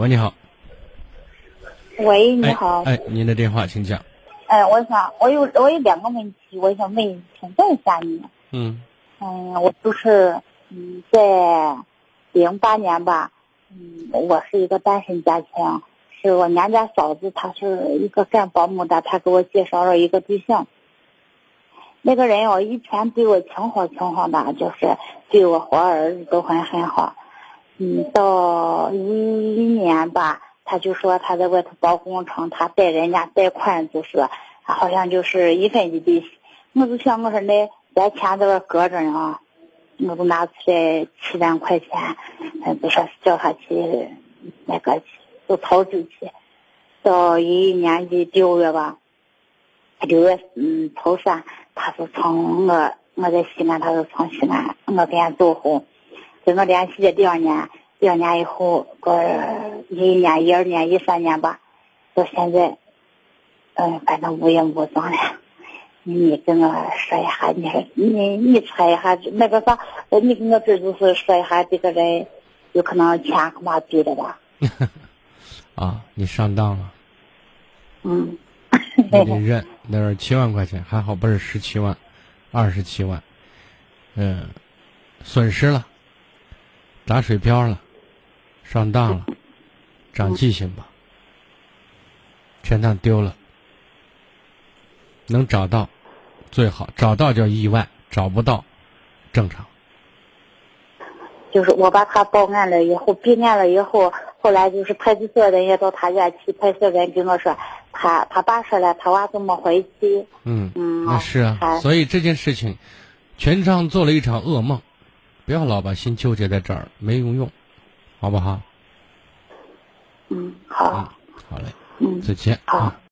喂，你好。喂，你好。哎，您的电话，请讲。哎，我想，我有我有两个问题，我想问请问一下你。嗯。嗯，我就是嗯，在零八年吧，嗯，我是一个单身家庭，是我娘家嫂子，她是一个干保姆的，她给我介绍了一个对象。那个人哦，以前对我挺好挺好的，就是对我和儿子都很很好。嗯，到一一年吧，他就说他在外头包工程，他贷人家贷款，就是好像就是一分一利息。我就想我说那咱钱在这搁着呢啊，我就拿出来七万块钱，就说叫他去那个去做投资去。到一一年的六月吧，六月嗯头三。他是从我我在西安，他是从西安我边走后，跟我联系的第二年，第二年以后，个一一年、一二年、一三年吧，到现在，嗯，反正无影无踪了。你跟我说一下，你你你猜一下那个啥，你跟我这就是说一下这个人有可能钱恐怕丢了吧？啊，你上当了。嗯。你得认，那是七万块钱，还好不是十七万，二十七万，嗯，损失了，打水漂了，上当了，长记性吧，全当丢了，能找到最好，找到叫意外，找不到正常。就是我把他报案了以后，备案了以后，后来就是派出所人也到他家去，派出所人跟我说。他他爸说了，他娃怎么回去？嗯嗯，那是啊，所以这件事情，全场做了一场噩梦，不要老把心纠结在这儿，没用用，好不好？嗯，好。好嘞。嗯，再见。好。